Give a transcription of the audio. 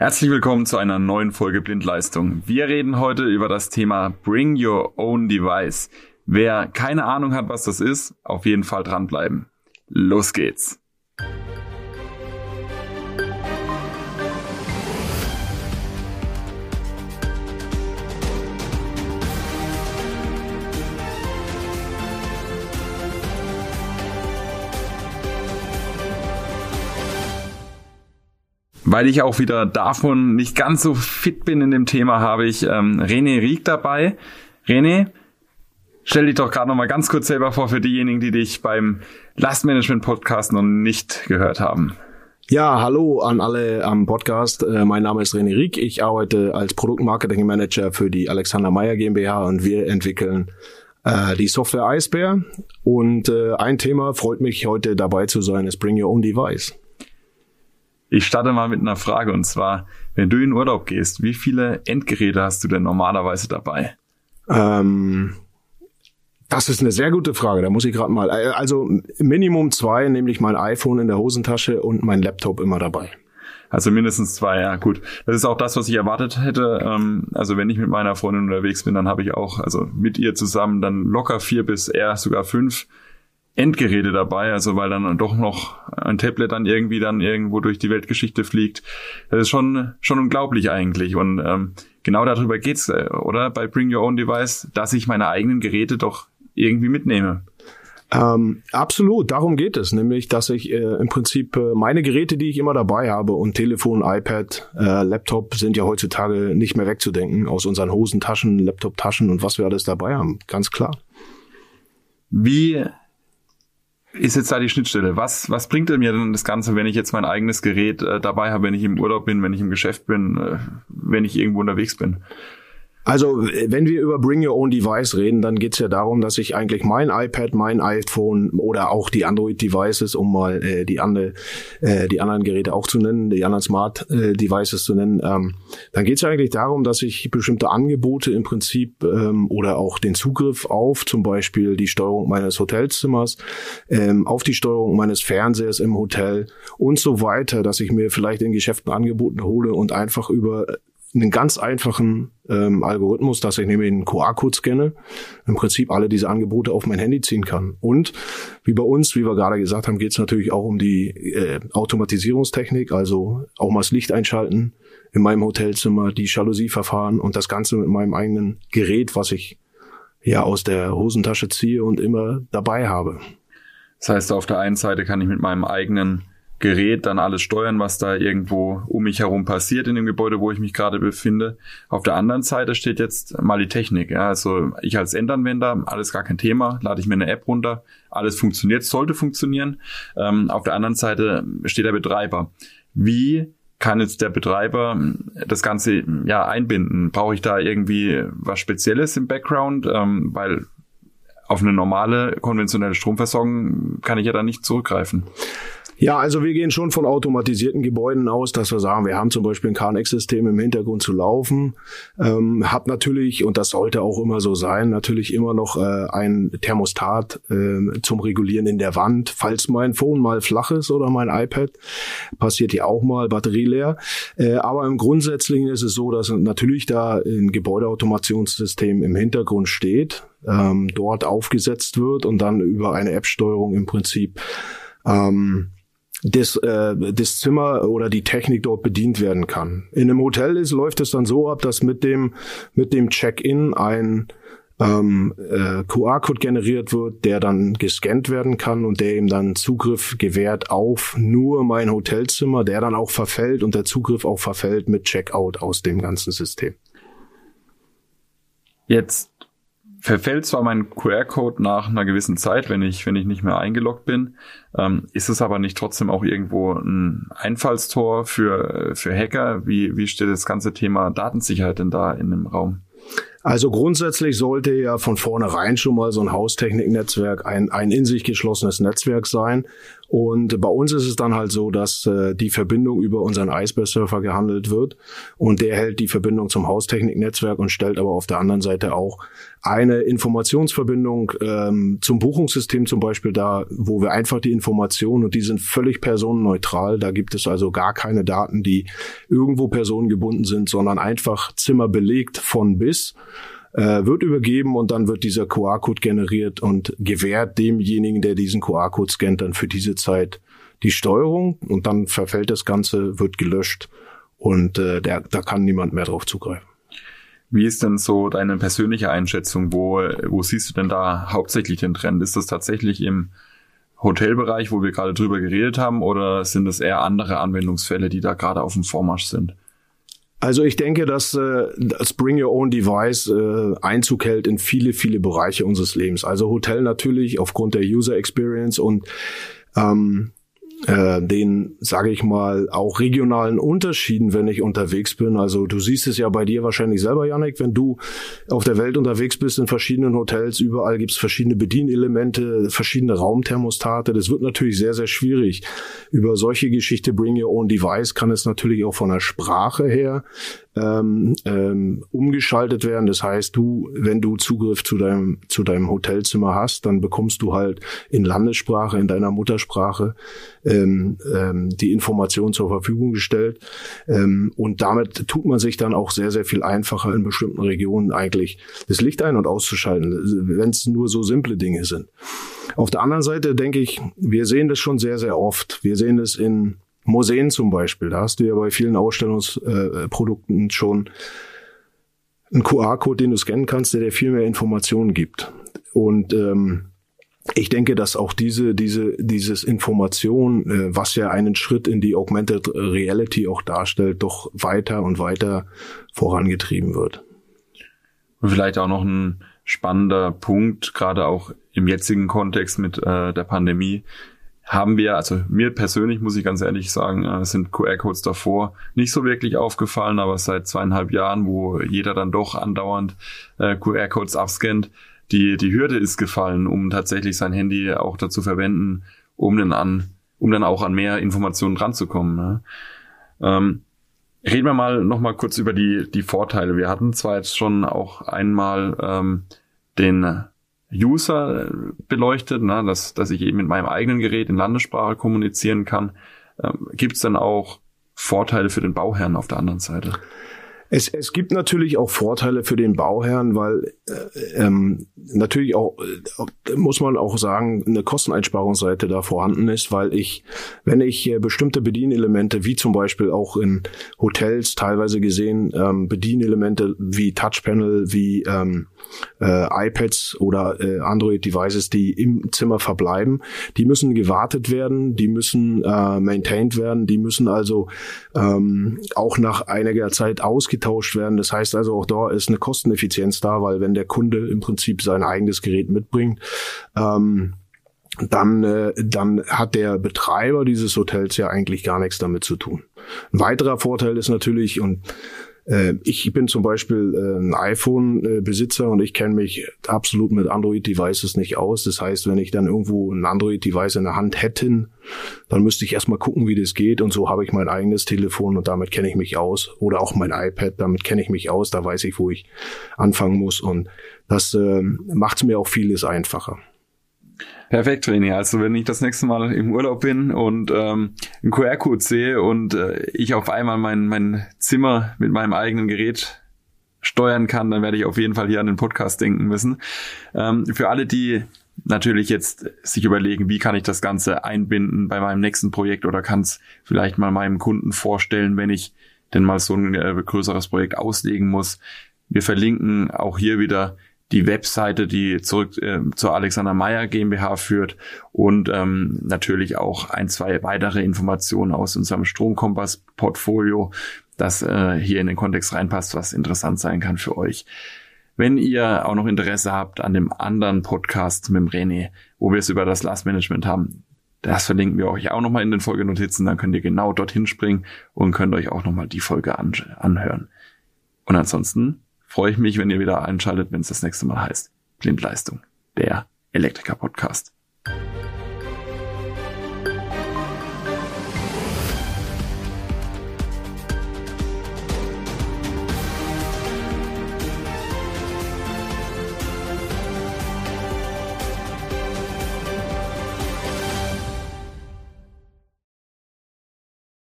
Herzlich willkommen zu einer neuen Folge Blindleistung. Wir reden heute über das Thema Bring Your Own Device. Wer keine Ahnung hat, was das ist, auf jeden Fall dranbleiben. Los geht's! Weil ich auch wieder davon nicht ganz so fit bin in dem Thema, habe ich ähm, René Rieck dabei. René, stell dich doch gerade noch mal ganz kurz selber vor für diejenigen, die dich beim Lastmanagement Podcast noch nicht gehört haben. Ja, hallo an alle am Podcast. Äh, mein Name ist René Rieck. Ich arbeite als Produktmarketing Manager für die Alexander Meyer GmbH und wir entwickeln äh, die Software Eisbär. Und äh, ein Thema freut mich heute dabei zu sein, ist Bring Your Own Device. Ich starte mal mit einer Frage und zwar, wenn du in Urlaub gehst, wie viele Endgeräte hast du denn normalerweise dabei? Ähm, das ist eine sehr gute Frage. Da muss ich gerade mal. Äh, also Minimum zwei, nämlich mein iPhone in der Hosentasche und mein Laptop immer dabei. Also mindestens zwei, ja gut. Das ist auch das, was ich erwartet hätte. Ähm, also wenn ich mit meiner Freundin unterwegs bin, dann habe ich auch, also mit ihr zusammen dann locker vier bis eher sogar fünf Endgeräte dabei, also weil dann doch noch ein Tablet dann irgendwie dann irgendwo durch die Weltgeschichte fliegt. Das ist schon schon unglaublich eigentlich und ähm, genau darüber geht's, äh, oder bei Bring Your Own Device, dass ich meine eigenen Geräte doch irgendwie mitnehme. Ähm, absolut, darum geht es, nämlich, dass ich äh, im Prinzip äh, meine Geräte, die ich immer dabei habe und Telefon, iPad, äh, Laptop sind ja heutzutage nicht mehr wegzudenken aus unseren Hosentaschen, Laptoptaschen und was wir alles dabei haben, ganz klar. Wie ist jetzt da die Schnittstelle? Was, was bringt mir denn das Ganze, wenn ich jetzt mein eigenes Gerät äh, dabei habe, wenn ich im Urlaub bin, wenn ich im Geschäft bin, äh, wenn ich irgendwo unterwegs bin? Also wenn wir über Bring Your Own Device reden, dann geht's ja darum, dass ich eigentlich mein iPad, mein iPhone oder auch die Android-Devices, um mal äh, die, andere, äh, die anderen Geräte auch zu nennen, die anderen Smart-Devices zu nennen, ähm, dann geht's ja eigentlich darum, dass ich bestimmte Angebote im Prinzip ähm, oder auch den Zugriff auf zum Beispiel die Steuerung meines Hotelzimmers, ähm, auf die Steuerung meines Fernsehers im Hotel und so weiter, dass ich mir vielleicht in Geschäften Angebote hole und einfach über einen ganz einfachen ähm, Algorithmus, dass ich nämlich einen QR-Code scanne, im Prinzip alle diese Angebote auf mein Handy ziehen kann. Und wie bei uns, wie wir gerade gesagt haben, geht es natürlich auch um die äh, Automatisierungstechnik, also auch mal das Licht einschalten in meinem Hotelzimmer, die Jalousie verfahren und das Ganze mit meinem eigenen Gerät, was ich ja aus der Hosentasche ziehe und immer dabei habe. Das heißt, auf der einen Seite kann ich mit meinem eigenen Gerät dann alles steuern, was da irgendwo um mich herum passiert in dem Gebäude, wo ich mich gerade befinde. Auf der anderen Seite steht jetzt mal die Technik. Ja, also ich als Endanwender, alles gar kein Thema, lade ich mir eine App runter, alles funktioniert, sollte funktionieren. Ähm, auf der anderen Seite steht der Betreiber. Wie kann jetzt der Betreiber das Ganze ja einbinden? Brauche ich da irgendwie was Spezielles im Background? Ähm, weil auf eine normale konventionelle Stromversorgung kann ich ja da nicht zurückgreifen. Ja, also wir gehen schon von automatisierten Gebäuden aus, dass wir sagen, wir haben zum Beispiel ein KNX-System im Hintergrund zu laufen, ähm, hat natürlich, und das sollte auch immer so sein, natürlich immer noch äh, ein Thermostat äh, zum Regulieren in der Wand, falls mein Phone mal flach ist oder mein iPad, passiert ja auch mal Batterie leer. Äh, aber im Grundsätzlichen ist es so, dass natürlich da ein Gebäudeautomationssystem im Hintergrund steht, ähm, dort aufgesetzt wird und dann über eine App-Steuerung im Prinzip ähm, das, äh, das Zimmer oder die Technik dort bedient werden kann. In einem Hotel ist, läuft es dann so ab, dass mit dem, mit dem Check-in ein ähm, äh, QR-Code generiert wird, der dann gescannt werden kann und der ihm dann Zugriff gewährt auf nur mein Hotelzimmer, der dann auch verfällt und der Zugriff auch verfällt mit Checkout aus dem ganzen System. Jetzt verfällt zwar mein QR-Code nach einer gewissen Zeit, wenn ich, wenn ich nicht mehr eingeloggt bin, ähm, ist es aber nicht trotzdem auch irgendwo ein Einfallstor für, für Hacker? Wie, wie steht das ganze Thema Datensicherheit denn da in dem Raum? Also grundsätzlich sollte ja von vornherein schon mal so ein Haustechniknetzwerk ein, ein in sich geschlossenes Netzwerk sein. Und bei uns ist es dann halt so, dass äh, die Verbindung über unseren Iceberg-Surfer gehandelt wird und der hält die Verbindung zum Haustechniknetzwerk und stellt aber auf der anderen Seite auch eine Informationsverbindung ähm, zum Buchungssystem zum Beispiel da, wo wir einfach die Informationen und die sind völlig personenneutral. Da gibt es also gar keine Daten, die irgendwo personengebunden sind, sondern einfach Zimmer belegt von bis äh, wird übergeben und dann wird dieser QR-Code generiert und gewährt demjenigen, der diesen QR-Code scannt, dann für diese Zeit die Steuerung und dann verfällt das Ganze, wird gelöscht und äh, der, da kann niemand mehr drauf zugreifen. Wie ist denn so deine persönliche Einschätzung? Wo, wo siehst du denn da hauptsächlich den Trend? Ist das tatsächlich im Hotelbereich, wo wir gerade drüber geredet haben, oder sind es eher andere Anwendungsfälle, die da gerade auf dem Vormarsch sind? Also ich denke, dass äh, das Bring Your Own Device äh, Einzug hält in viele, viele Bereiche unseres Lebens. Also Hotel natürlich aufgrund der User Experience und ähm, äh, den, sage ich mal, auch regionalen Unterschieden, wenn ich unterwegs bin. Also du siehst es ja bei dir wahrscheinlich selber, Janik, wenn du auf der Welt unterwegs bist in verschiedenen Hotels, überall gibt's verschiedene Bedienelemente, verschiedene Raumthermostate. Das wird natürlich sehr, sehr schwierig. Über solche Geschichte Bring Your Own Device kann es natürlich auch von der Sprache her ähm, ähm, umgeschaltet werden. Das heißt, du, wenn du Zugriff zu deinem, zu deinem Hotelzimmer hast, dann bekommst du halt in Landessprache, in deiner Muttersprache ähm, ähm, die Information zur Verfügung gestellt. Ähm, und damit tut man sich dann auch sehr, sehr viel einfacher in bestimmten Regionen eigentlich das Licht ein- und auszuschalten, wenn es nur so simple Dinge sind. Auf der anderen Seite denke ich, wir sehen das schon sehr, sehr oft. Wir sehen das in Museen zum Beispiel, da hast du ja bei vielen Ausstellungsprodukten äh, schon einen QR-Code, den du scannen kannst, der dir viel mehr Informationen gibt. Und ähm, ich denke, dass auch diese, diese, dieses Information, äh, was ja einen Schritt in die Augmented Reality auch darstellt, doch weiter und weiter vorangetrieben wird. Und vielleicht auch noch ein spannender Punkt, gerade auch im jetzigen Kontext mit äh, der Pandemie, haben wir, also mir persönlich muss ich ganz ehrlich sagen, äh, sind QR-Codes davor nicht so wirklich aufgefallen, aber seit zweieinhalb Jahren, wo jeder dann doch andauernd äh, QR-Codes abscannt, die, die Hürde ist gefallen, um tatsächlich sein Handy auch dazu verwenden, um dann an, um dann auch an mehr Informationen ranzukommen. Ne? Ähm, reden wir mal noch mal kurz über die, die Vorteile. Wir hatten zwar jetzt schon auch einmal ähm, den User äh, beleuchtet, ne, dass, dass ich eben mit meinem eigenen Gerät in Landessprache kommunizieren kann. Ähm, Gibt es dann auch Vorteile für den Bauherrn auf der anderen Seite? Es, es gibt natürlich auch Vorteile für den Bauherrn, weil äh, ähm, natürlich auch, äh, muss man auch sagen, eine Kosteneinsparungsseite da vorhanden ist, weil ich, wenn ich äh, bestimmte Bedienelemente, wie zum Beispiel auch in Hotels teilweise gesehen, ähm, Bedienelemente wie Touchpanel, wie ähm, äh, iPads oder äh, Android-Devices, die im Zimmer verbleiben, die müssen gewartet werden, die müssen äh, maintained werden, die müssen also ähm, auch nach einiger Zeit ausgetragen ausgetauscht werden. Das heißt also auch da ist eine Kosteneffizienz da, weil wenn der Kunde im Prinzip sein eigenes Gerät mitbringt, ähm, dann, äh, dann hat der Betreiber dieses Hotels ja eigentlich gar nichts damit zu tun. Ein weiterer Vorteil ist natürlich, und äh, ich bin zum Beispiel äh, ein iPhone-Besitzer und ich kenne mich absolut mit Android-Devices nicht aus. Das heißt, wenn ich dann irgendwo ein Android-Device in der Hand hätte, dann müsste ich erstmal gucken, wie das geht. Und so habe ich mein eigenes Telefon und damit kenne ich mich aus. Oder auch mein iPad, damit kenne ich mich aus. Da weiß ich, wo ich anfangen muss. Und das äh, macht es mir auch vieles einfacher. Perfekt, René. Also wenn ich das nächste Mal im Urlaub bin und ähm, einen QR-Code sehe und äh, ich auf einmal mein, mein Zimmer mit meinem eigenen Gerät steuern kann, dann werde ich auf jeden Fall hier an den Podcast denken müssen. Ähm, für alle, die natürlich jetzt sich überlegen, wie kann ich das Ganze einbinden bei meinem nächsten Projekt oder kann es vielleicht mal meinem Kunden vorstellen, wenn ich denn mal so ein äh, größeres Projekt auslegen muss. Wir verlinken auch hier wieder die Webseite, die zurück äh, zur Alexander Meyer GmbH führt und ähm, natürlich auch ein, zwei weitere Informationen aus unserem Stromkompass-Portfolio, das äh, hier in den Kontext reinpasst, was interessant sein kann für euch. Wenn ihr auch noch Interesse habt an dem anderen Podcast mit dem René, wo wir es über das Last Management haben, das verlinken wir euch auch nochmal in den Folgenotizen, dann könnt ihr genau dorthin springen und könnt euch auch nochmal die Folge anhören. Und ansonsten freue ich mich, wenn ihr wieder einschaltet, wenn es das nächste Mal heißt Blindleistung, der Elektriker-Podcast.